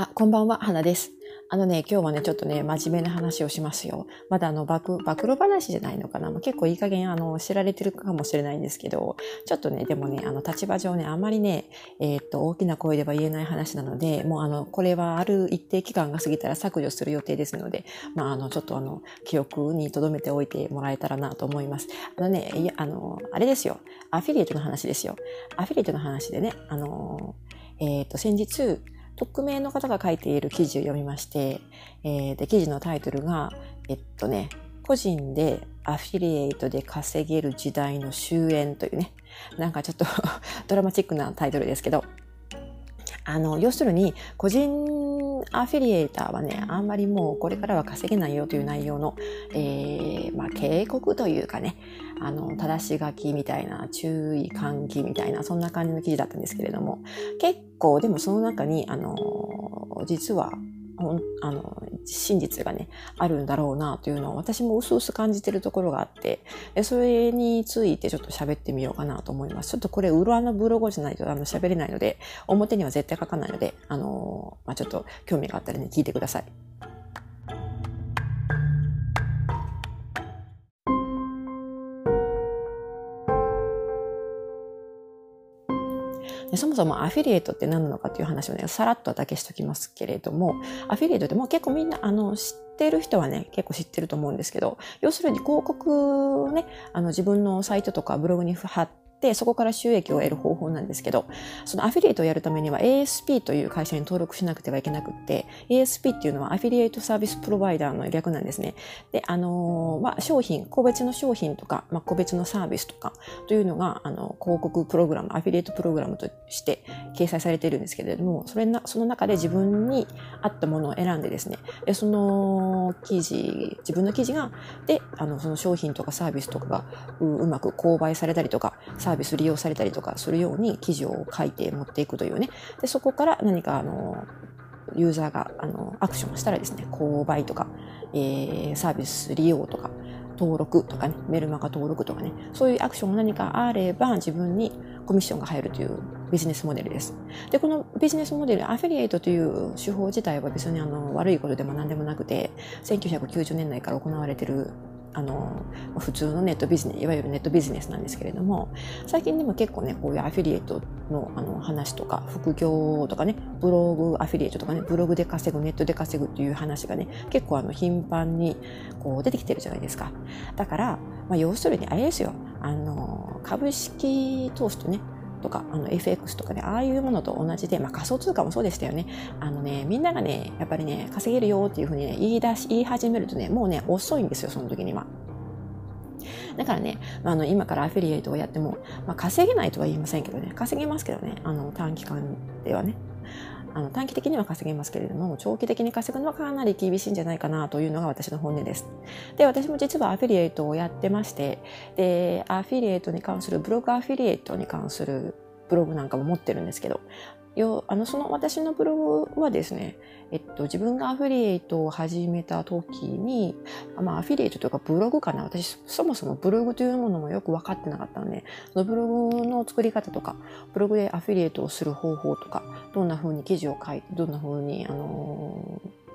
あ、こんばんは、花です。あのね、今日はね、ちょっとね、真面目な話をしますよ。まだあの、暴露話じゃないのかな。結構いい加減、あの、知られてるかもしれないんですけど、ちょっとね、でもね、あの、立場上ね、あまりね、えー、っと、大きな声では言えない話なので、もうあの、これはある一定期間が過ぎたら削除する予定ですので、まあ、あの、ちょっとあの、記憶に留めておいてもらえたらなと思います。あのね、いや、あの、あれですよ。アフィリエイトの話ですよ。アフィリエイトの話でね、あの、えー、っと、先日、匿名の方が書いている記事を読みまして、えー、で記事のタイトルが、えっとね、個人でアフィリエイトで稼げる時代の終焉というね、なんかちょっと ドラマチックなタイトルですけど、あの、要するに、個人アフィリエイターはね、あんまりもうこれからは稼げないよという内容の、えー、まあ、警告というかね、あの、正し書きみたいな、注意喚起みたいな、そんな感じの記事だったんですけれども、結構、でもその中に、あの、実は、あの、真実がね、あるんだろうなというのを私も薄々感じてるところがあって、それについてちょっと喋ってみようかなと思います。ちょっとこれ、裏のブログじゃないとあの喋れないので、表には絶対書かないので、あの、まあ、ちょっと興味があったらね、聞いてください。そもそもアフィリエイトって何なのかっていう話をね、さらっとだけしときますけれども、アフィリエイトってもう結構みんな、あの、知ってる人はね、結構知ってると思うんですけど、要するに広告をね、あの自分のサイトとかブログに貼って、ってそこから収益を得る方法なんですけどそのアフィリエイトをやるためには ASP という会社に登録しなくてはいけなくって ASP っていうのはアフィリエイトサービスプロバイダーの略なんですね。であのまあ商品個別の商品とか、まあ、個別のサービスとかというのがあの広告プログラムアフィリエイトプログラムとして掲載されているんですけれどもそれなその中で自分に合ったものを選んでですねでその記事自分の記事がであのその商品とかサービスとかがうまく購買されたりとかサービス利用されたりとかするように記事を書いて持っていくというね。で、そこから何かあの、ユーザーがあのアクションしたらですね、購買とか、えー、サービス利用とか、登録とかね、メルマガ登録とかね、そういうアクションが何かあれば自分にコミッションが入るというビジネスモデルです。で、このビジネスモデル、アフィリエイトという手法自体は別にあの悪いことでも何でもなくて、1990年代から行われているあの普通のネットビジネスいわゆるネットビジネスなんですけれども最近でも結構ねこういうアフィリエイトのあの話とか副業とかねブログアフィリエイトとかねブログで稼ぐネットで稼ぐっていう話がね結構あの頻繁にこう出てきてるじゃないですか。だから、まあ、要するにあれですよ。あの株式投資とねとか、あの FX とかね、ああいうものと同じで、まあ仮想通貨もそうでしたよね。あのね、みんながね、やっぱりね、稼げるよっていうふうにね、言い出し、言い始めるとね、もうね、遅いんですよ、その時には。だからね、あの、今からアフィリエイトをやっても、まあ稼げないとは言いませんけどね、稼げますけどね、あの、短期間ではね。あの短期的には稼げますけれども長期的に稼ぐのはかなり厳しいんじゃないかなというのが私の本音です。で私も実はアフィリエイトをやってましてでアフィリエイトに関するブログアフィリエイトに関するブログなんかも持ってるんですけどよあのその私のブログはですね、えっと、自分がアフィリエイトを始めた時に、まあ、アフィリエイトというかブログかな。私そもそもブログというものもよく分かってなかったのでそのブログの作り方とかブログでアフィリエイトをする方法とかどんな風に記事を書いてどんな風にあのー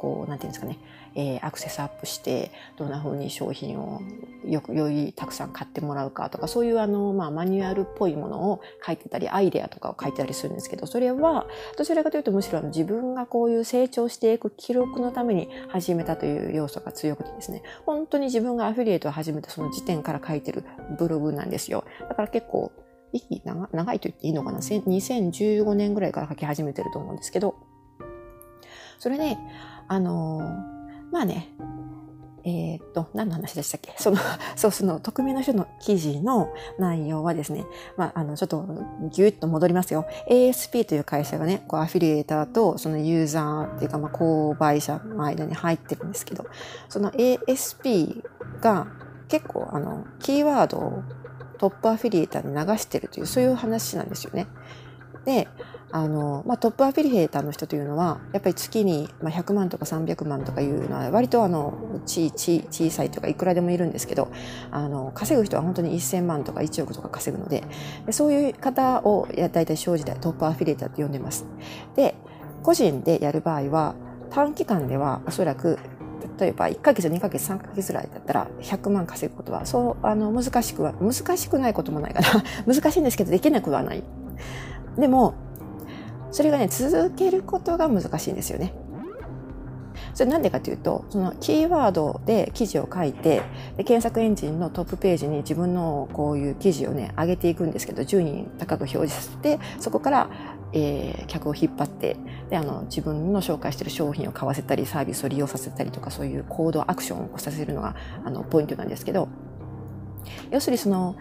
こう、なんていうんですかね、えー、アクセスアップして、どんな風に商品をよく、よりたくさん買ってもらうかとか、そういうあの、まあ、マニュアルっぽいものを書いてたり、アイデアとかを書いてたりするんですけど、それは、どちらかというとむしろ自分がこういう成長していく記録のために始めたという要素が強くてですね、本当に自分がアフィリエイトを始めたその時点から書いてるブログなんですよ。だから結構、長長いと言っていいのかな ?2015 年ぐらいから書き始めてると思うんですけど、それで、あの、まあね、えー、っと、何の話でしたっけ？その、そう、その、匿名の人の記事の内容はですね、まあ、あの、ちょっと、ぎゅっと戻りますよ。ASP という会社がね、こう、アフィリエーターと、そのユーザーっていうか、まあ、購買者の間に入ってるんですけど、その ASP が結構、あの、キーワードをトップアフィリエーターに流してるという、そういう話なんですよね。で、あの、まあ、トップアフィリエーターの人というのは、やっぱり月に100万とか300万とかいうのは、割とあの、ち、ち、小さいとかいくらでもいるんですけど、あの、稼ぐ人は本当に1000万とか1億とか稼ぐので、でそういう方を、や、大体小時代トップアフィリエーターって呼んでます。で、個人でやる場合は短期間ではおそらく例えば1ヶ月2ヶ月3ヶ月ぐらいだったら100万稼ぐことはそうあの難しくは難しくないこともないかな 難しいんですけどできなくはないでもそれがね続けることが難しいんですよね。それなんでかというとそのキーワードで記事を書いてで検索エンジンのトップページに自分のこういう記事をね上げていくんですけど順位高く表示させてそこから、えー、客を引っ張ってであの自分の紹介している商品を買わせたりサービスを利用させたりとかそういう行動アクションをさせるのがあのポイントなんですけど要するにその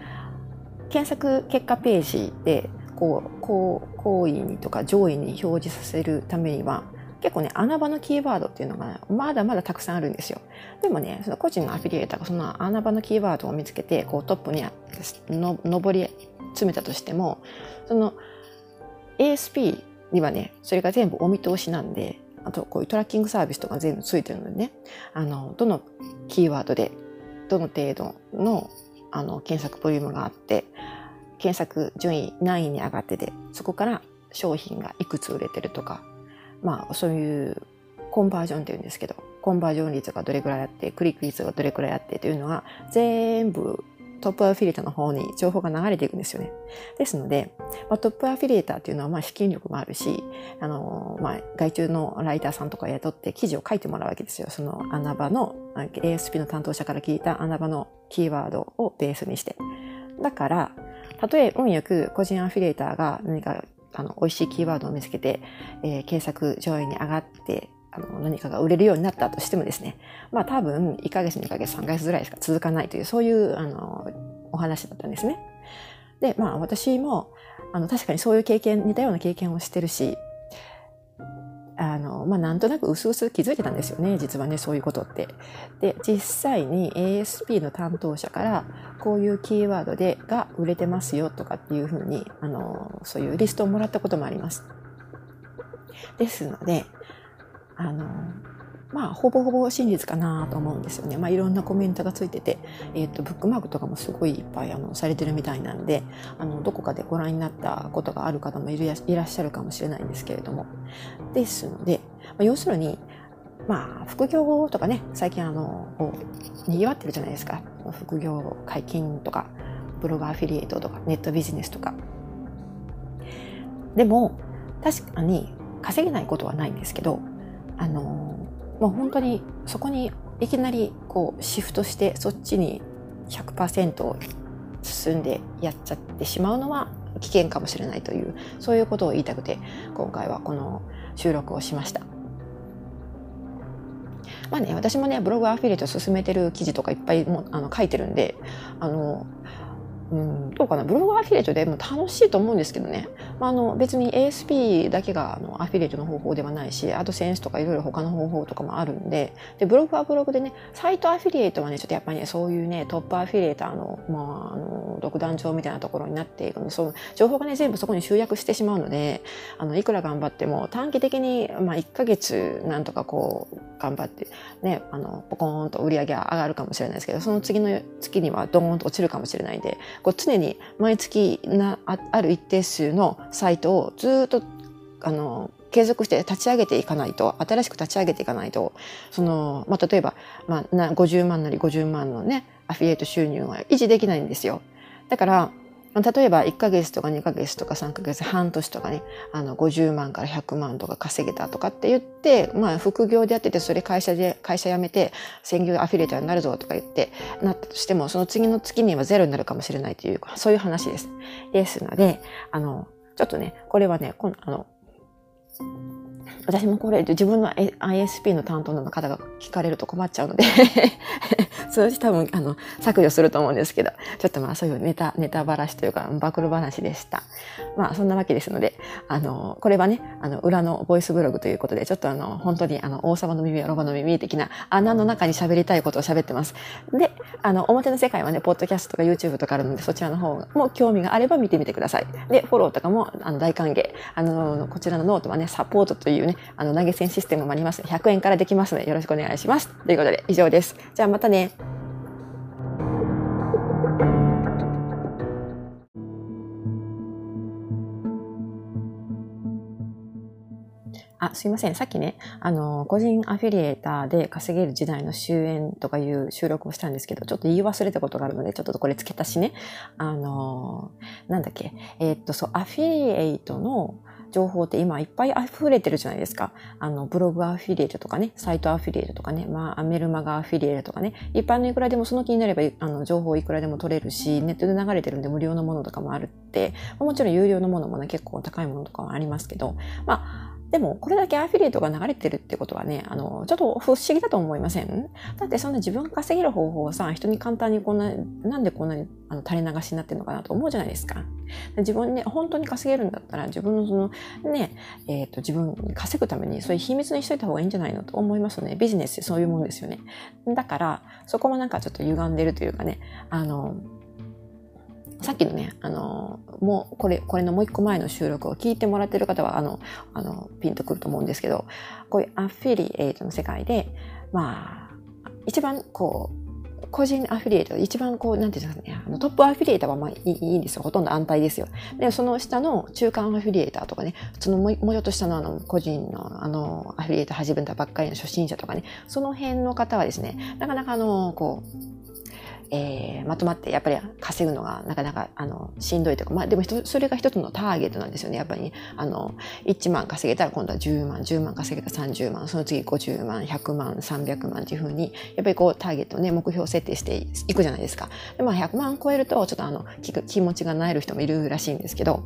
検索結果ページでこうこう好意にとか上位に表示させるためには結構ね、穴場のキーワードっていうのがまだまだたくさんあるんですよ。でもね、その個人のアフィリエーターがその穴場のキーワードを見つけて、こうトップにの上り詰めたとしても、その ASP にはね、それが全部お見通しなんで、あとこういうトラッキングサービスとか全部ついてるのでね、あの、どのキーワードで、どの程度のあの検索ボリュームがあって、検索順位何位に上がってて、そこから商品がいくつ売れてるとか、まあそういうコンバージョンっていうんですけど、コンバージョン率がどれくらいあって、クリック率がどれくらいあってというのが全部トップアフィリエーターの方に情報が流れていくんですよね。ですので、まあ、トップアフィリエーターっていうのはまあ資金力もあるし、あの、まあ、外注のライターさんとか雇って記事を書いてもらうわけですよ。その穴場の ASP の担当者から聞いた穴場のキーワードをベースにして。だから、たとえ運よく個人アフィリエーターが何かあの、美味しいキーワードを見つけて、えー、検索上位に上がって、あの、何かが売れるようになったとしてもですね、まあ多分、1ヶ月、2ヶ月、3ヶ月ぐらいしか続かないという、そういう、あの、お話だったんですね。で、まあ私も、あの、確かにそういう経験、似たような経験をしてるし、あの、まあ、なんとなく薄々気づいてたんですよね、実はね、そういうことって。で、実際に ASP の担当者から、こういうキーワードで、が売れてますよとかっていうふうに、あの、そういうリストをもらったこともあります。ですので、あの、まあ、ほぼほぼ真実かなと思うんですよね。まあ、いろんなコメントがついてて、えっ、ー、と、ブックマークとかもすごいいっぱい、あの、されてるみたいなんで、あの、どこかでご覧になったことがある方もいるいらっしゃるかもしれないんですけれども。ですので、まあ、要するに、まあ、副業とかね、最近あの、賑わってるじゃないですか。副業解禁とか、ブログアフィリエイトとか、ネットビジネスとか。でも、確かに稼げないことはないんですけど、あの、もう本当にそこにいきなりこうシフトしてそっちに100%進んでやっちゃってしまうのは危険かもしれないというそういうことを言いたくて今回はこの収録をしました。まあね、私もねブログアフィリエイト進めてる記事とかいっぱいもあの書いてるんであのうん、どうかな？ブログアフィリエイトでも楽しいと思うんですけどね、まあ、あの別に ASP だけがあのアフィリエイトの方法ではないしあとセンスとかいろいろ他の方法とかもあるんで。でブログはブログでねサイトアフィリエイトはねちょっとやっぱりねそういうねトップアフィリエイターの,、まあ、あの独壇場みたいなところになっているのでその情報がね全部そこに集約してしまうのであのいくら頑張っても短期的に、まあ、1ヶ月なんとかこう頑張ってねあのポコーンと売り上げが上がるかもしれないですけどその次の月にはドーンと落ちるかもしれないんでこう常に毎月なあある一定数のサイトをずっとあの継続して立ち上げていかないと、新しく立ち上げていかないと、その、まあ、例えば、まあ、な50万なり50万のね、アフィリエイト収入は維持できないんですよ。だから、例えば1ヶ月とか2ヶ月とか3ヶ月半年とかね、あの50万から100万とか稼げたとかって言って、まあ副業でやっててそれ会社で、会社辞めて専業アフィリエイターになるぞとか言ってなったとしても、その次の月にはゼロになるかもしれないという、そういう話です。ですので、あの、ちょっとね、これはね、このあの、私もこれ自分の ISP の担当の方が聞かれると困っちゃうので そのうち多分あの削除すると思うんですけどちょっとまあそういうネタネタばらしというか暴露話でした。まあそんなわけですのであのこれはねあの裏のボイスブログということでちょっとあの本当にあの王様の耳はロバの耳的な穴の中に喋りたいことを喋ってます。であの表の世界はねポッドキャストとか YouTube とかあるのでそちらの方も興味があれば見てみてください。でフォローとかもあの大歓迎。あのこちらのノートはねサポートというねあの投げ銭システムもあります。100円からできますのでよろしくお願いします。ということで以上です。じゃあまたね。あ、すいません。さっきね、あの、個人アフィリエーターで稼げる時代の終焉とかいう収録をしたんですけど、ちょっと言い忘れたことがあるので、ちょっとこれ付け足しね。あの、なんだっけ。えー、っと、そう、アフィリエイトの情報って今いっぱい溢れてるじゃないですか。あの、ブログアフィリエイトとかね、サイトアフィリエイトとかね、まあ、メルマガアフィリエイトとかね、一般のいくらでもその気になれば、あの、情報いくらでも取れるし、ネットで流れてるんで無料のものとかもあるって、もちろん有料のものもね、結構高いものとかはありますけど、まあ、でも、これだけアフィリエイトが流れてるってことはね、あの、ちょっと不思議だと思いません？だってそんな自分が稼げる方法をさ、人に簡単にこんな、なんでこんなにあの垂れ流しになってるのかなと思うじゃないですか。自分ね、本当に稼げるんだったら、自分のその、ね、えっ、ー、と、自分に稼ぐために、そういう秘密にしといた方がいいんじゃないのと思いますよね。ビジネスってそういうもんですよね。だから、そこもなんかちょっと歪んでるというかね、あの、さっきのね、あの、もう、これ、これのもう一個前の収録を聞いてもらってる方は、あの、あの、ピンとくると思うんですけど、こういうアフィリエイトの世界で、まあ、一番こう、個人アフィリエイト、一番こう、なんていうんですかね、あのトップアフィリエイターはまあいいいいんですよ。ほとんど安泰ですよ。で、その下の中間アフィリエイターとかね、そのもうちょっと下のあの、個人のあの、アフィリエイター始めたばっかりの初心者とかね、その辺の方はですね、なかなかあの、こう、えー、まとまってやっぱり稼ぐのがなかなかあのしんどいというか、まあでもそれが一つのターゲットなんですよね。やっぱり、ねあの、1万稼げたら今度は10万、10万稼げたら30万、その次50万、100万、300万っていうふうに、やっぱりこうターゲットね、目標設定していくじゃないですか。で、まあ100万超えるとちょっとあの気持ちがなえる人もいるらしいんですけど、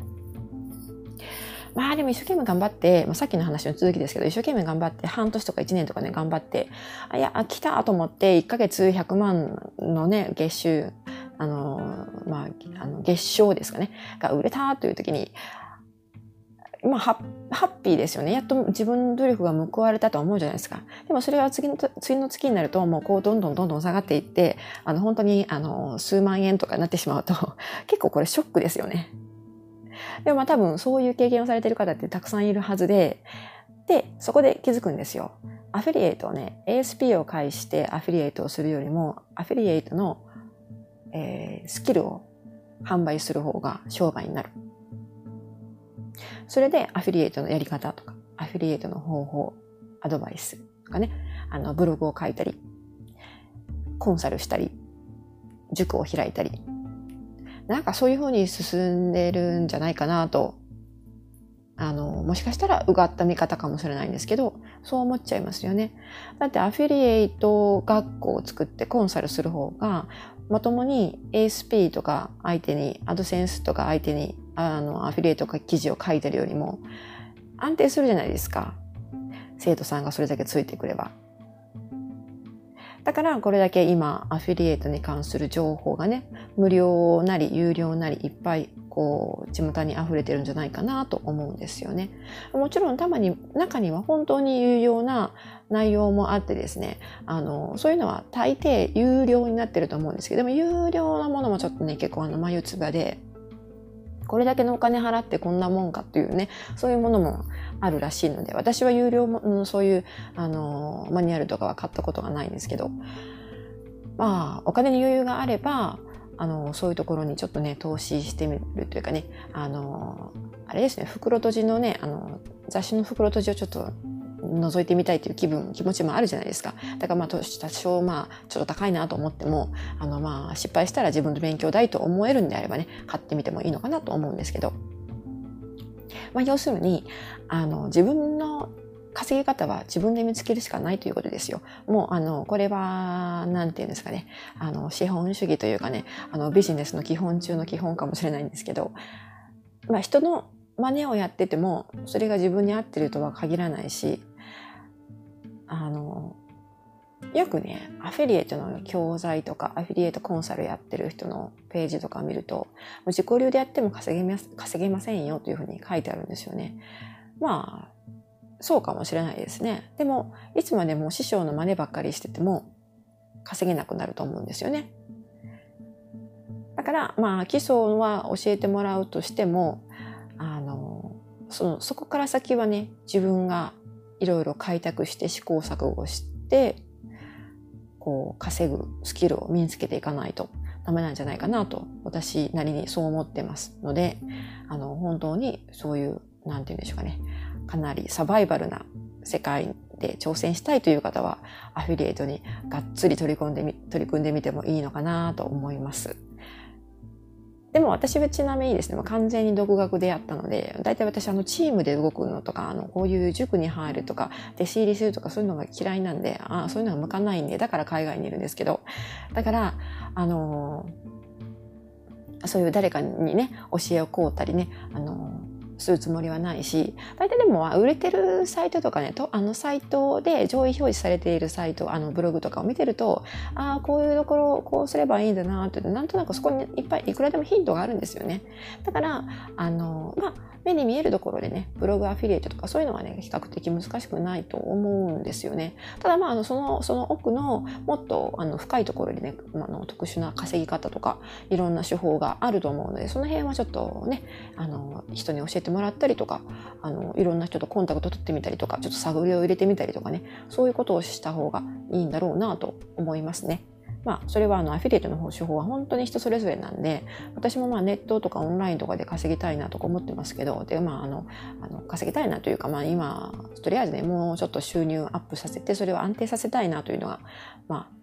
まあでも一生懸命頑張って、まあ、さっきの話の続きですけど、一生懸命頑張って、半年とか1年とかね、頑張って、あ、いや、来たと思って、1ヶ月100万のね、月収、あの、まあ、あの月賞ですかね、が売れたという時に、まあ、ハッピーですよね。やっと自分の努力が報われたと思うじゃないですか。でもそれが次の、次の月になると、もうこう、どんどんどんどん下がっていって、あの、本当に、あの、数万円とかになってしまうと、結構これショックですよね。でもまあ多分そういう経験をされてる方ってたくさんいるはずで、で、そこで気づくんですよ。アフィリエイトをね、ASP を介してアフィリエイトをするよりも、アフィリエイトの、えー、スキルを販売する方が商売になる。それでアフィリエイトのやり方とか、アフィリエイトの方法、アドバイスとかね、あの、ブログを書いたり、コンサルしたり、塾を開いたり、なんかそういうふうに進んでるんじゃないかなと、あの、もしかしたらうがった見方かもしれないんですけど、そう思っちゃいますよね。だってアフィリエイト学校を作ってコンサルする方が、まともに ASP とか相手に、アドセンスとか相手に、あの、アフィリエイトか記事を書いてるよりも、安定するじゃないですか。生徒さんがそれだけついてくれば。だからこれだけ今アフィリエイトに関する情報がね、無料なり有料なりいっぱいこう、地元に溢れてるんじゃないかなと思うんですよね。もちろんたまに中には本当に有用な内容もあってですね、あの、そういうのは大抵有料になってると思うんですけど、でも有料なものもちょっとね、結構あの、眉唾で、これだけのお金払ってこんなもんかというね、そういうものもあるらしいので、私は有料も、うん、そういう、あの、マニュアルとかは買ったことがないんですけど、まあ、お金に余裕があれば、あの、そういうところにちょっとね、投資してみるというかね、あの、あれですね、袋閉じのね、あの、雑誌の袋閉じをちょっと覗いてみたいという気分、気持ちもあるじゃないですか。だからまあ、多少まあ、ちょっと高いなと思っても、あのまあ、失敗したら自分の勉強代と思えるんであればね、買ってみてもいいのかなと思うんですけど。まあ、要するに、あの、自分の稼ぎ方は自分で見つけるしかないということですよ。もう、あの、これは、なんていうんですかね。あの、資本主義というかね、あの、ビジネスの基本中の基本かもしれないんですけど、まあ、人の真似をやってても、それが自分に合ってるとは限らないし、あの、よくね、アフィリエイトの教材とか、アフィリエイトコンサルやってる人のページとか見ると、自己流でやっても稼げま稼げませんよというふうに書いてあるんですよね。まあ、そうかもしれないですね。でも、いつまでも師匠の真似ばっかりしてても、稼げなくなると思うんですよね。だから、まあ、基礎は教えてもらうとしても、あの、その、そこから先はね、自分がいろいろ開拓して試行錯誤して、こう稼ぐスキルを身につけていかないとダメなんじゃないかなと私なりにそう思ってますので、あの本当にそういう、なんて言うんでしょうかね。かなりサバイバルな世界で挑戦したいという方は、アフィリエイトにがっつり取り込んでみ、取り組んでみてもいいのかなと思います。でも私はちなみにですね、完全に独学でやったので、大体私あのチームで動くのとか、あの、こういう塾に入るとか、弟子入りするとかそういうのが嫌いなんで、あそういうのが向かないんで、だから海外にいるんですけど、だから、あのそういう誰かにね、教えをこうたりね、あのするつもりはないし大体でも売れてるサイトとかねとあのサイトで上位表示されているサイトあのブログとかを見てるとああこういうところこうすればいいんだなってなんとなくそこにいっぱいいくらでもヒントがあるんですよねだからあのまあ目に見えるところでね、ブログアフィリエイトとかそういうのはね、比較的難しくないと思うんですよね。ただまあ、あの、その、その奥のもっとあの深いところでね、あの、特殊な稼ぎ方とか、いろんな手法があると思うので、その辺はちょっとね、あの、人に教えてもらったりとか、あの、いろんな人とコンタクト取ってみたりとか、ちょっと探りを入れてみたりとかね、そういうことをした方がいいんだろうなと思いますね。まあ、それはあのアフィリエイトの方手法は本当に人それぞれなんで、私もまあネットとかオンラインとかで稼ぎたいなとか思ってますけど、で、まあ、あの、あの稼ぎたいなというか、まあ今、とりあえずね、もうちょっと収入アップさせて、それを安定させたいなというのが、まあ、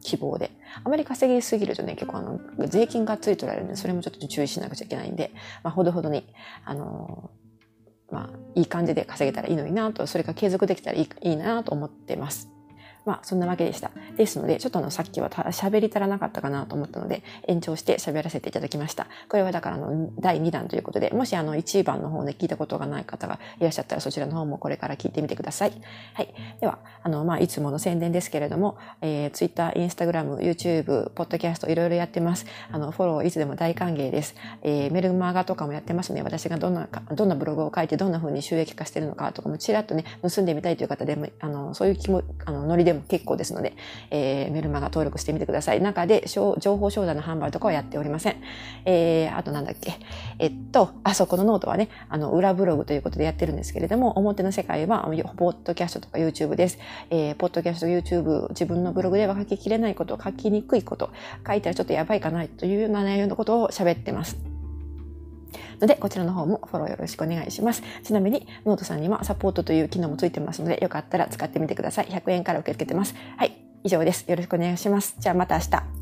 希望で。あまり稼ぎすぎるとね、結構あの、税金がついとられるんで、それもちょっと注意しなくちゃいけないんで、まあ、ほどほどに、あの、まあ、いい感じで稼げたらいいのになと、それが継続できたらいいいいなと思ってます。まあ、そんなわけでした。ですので、ちょっとあの、さっきは喋り足らなかったかなと思ったので、延長して喋らせていただきました。これはだから、あの、第2弾ということで、もしあの、1番の方で聞いたことがない方がいらっしゃったら、そちらの方もこれから聞いてみてください。はい。では、あの、まあ、いつもの宣伝ですけれども、えー、Twitter、Instagram、YouTube、Podcast、いろいろやってます。あの、フォローいつでも大歓迎です。えー、メルマガとかもやってますね。私がどんな、どんなブログを書いて、どんな風に収益化してるのかとかも、ちらっとね、盗んでみたいという方でも、あの、そういう気も、あの、ノリででも結構ですので、えー、メルマガ登録してみてください。中で、情報商材の販売とかはやっておりません。えー、あとなんだっけ。えっと、あそこのノートはね、あの、裏ブログということでやってるんですけれども、表の世界は、ポッドキャストとか YouTube です。えー、ポッドキャスト、YouTube、自分のブログでは書ききれないこと、書きにくいこと、書いたらちょっとやばいかなというような内容のことを喋ってます。ので、こちらの方もフォローよろしくお願いします。ちなみに、ノートさんにはサポートという機能もついてますので、よかったら使ってみてください。100円から受け付けてます。はい。以上です。よろしくお願いします。じゃあまた明日。